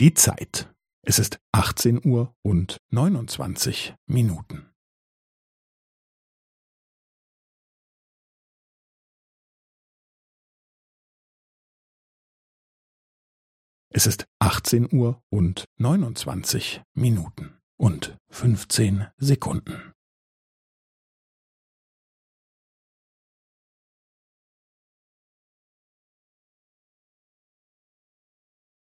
Die Zeit. Es ist 18 Uhr und 29 Minuten. Es ist 18 Uhr und 29 Minuten und 15 Sekunden.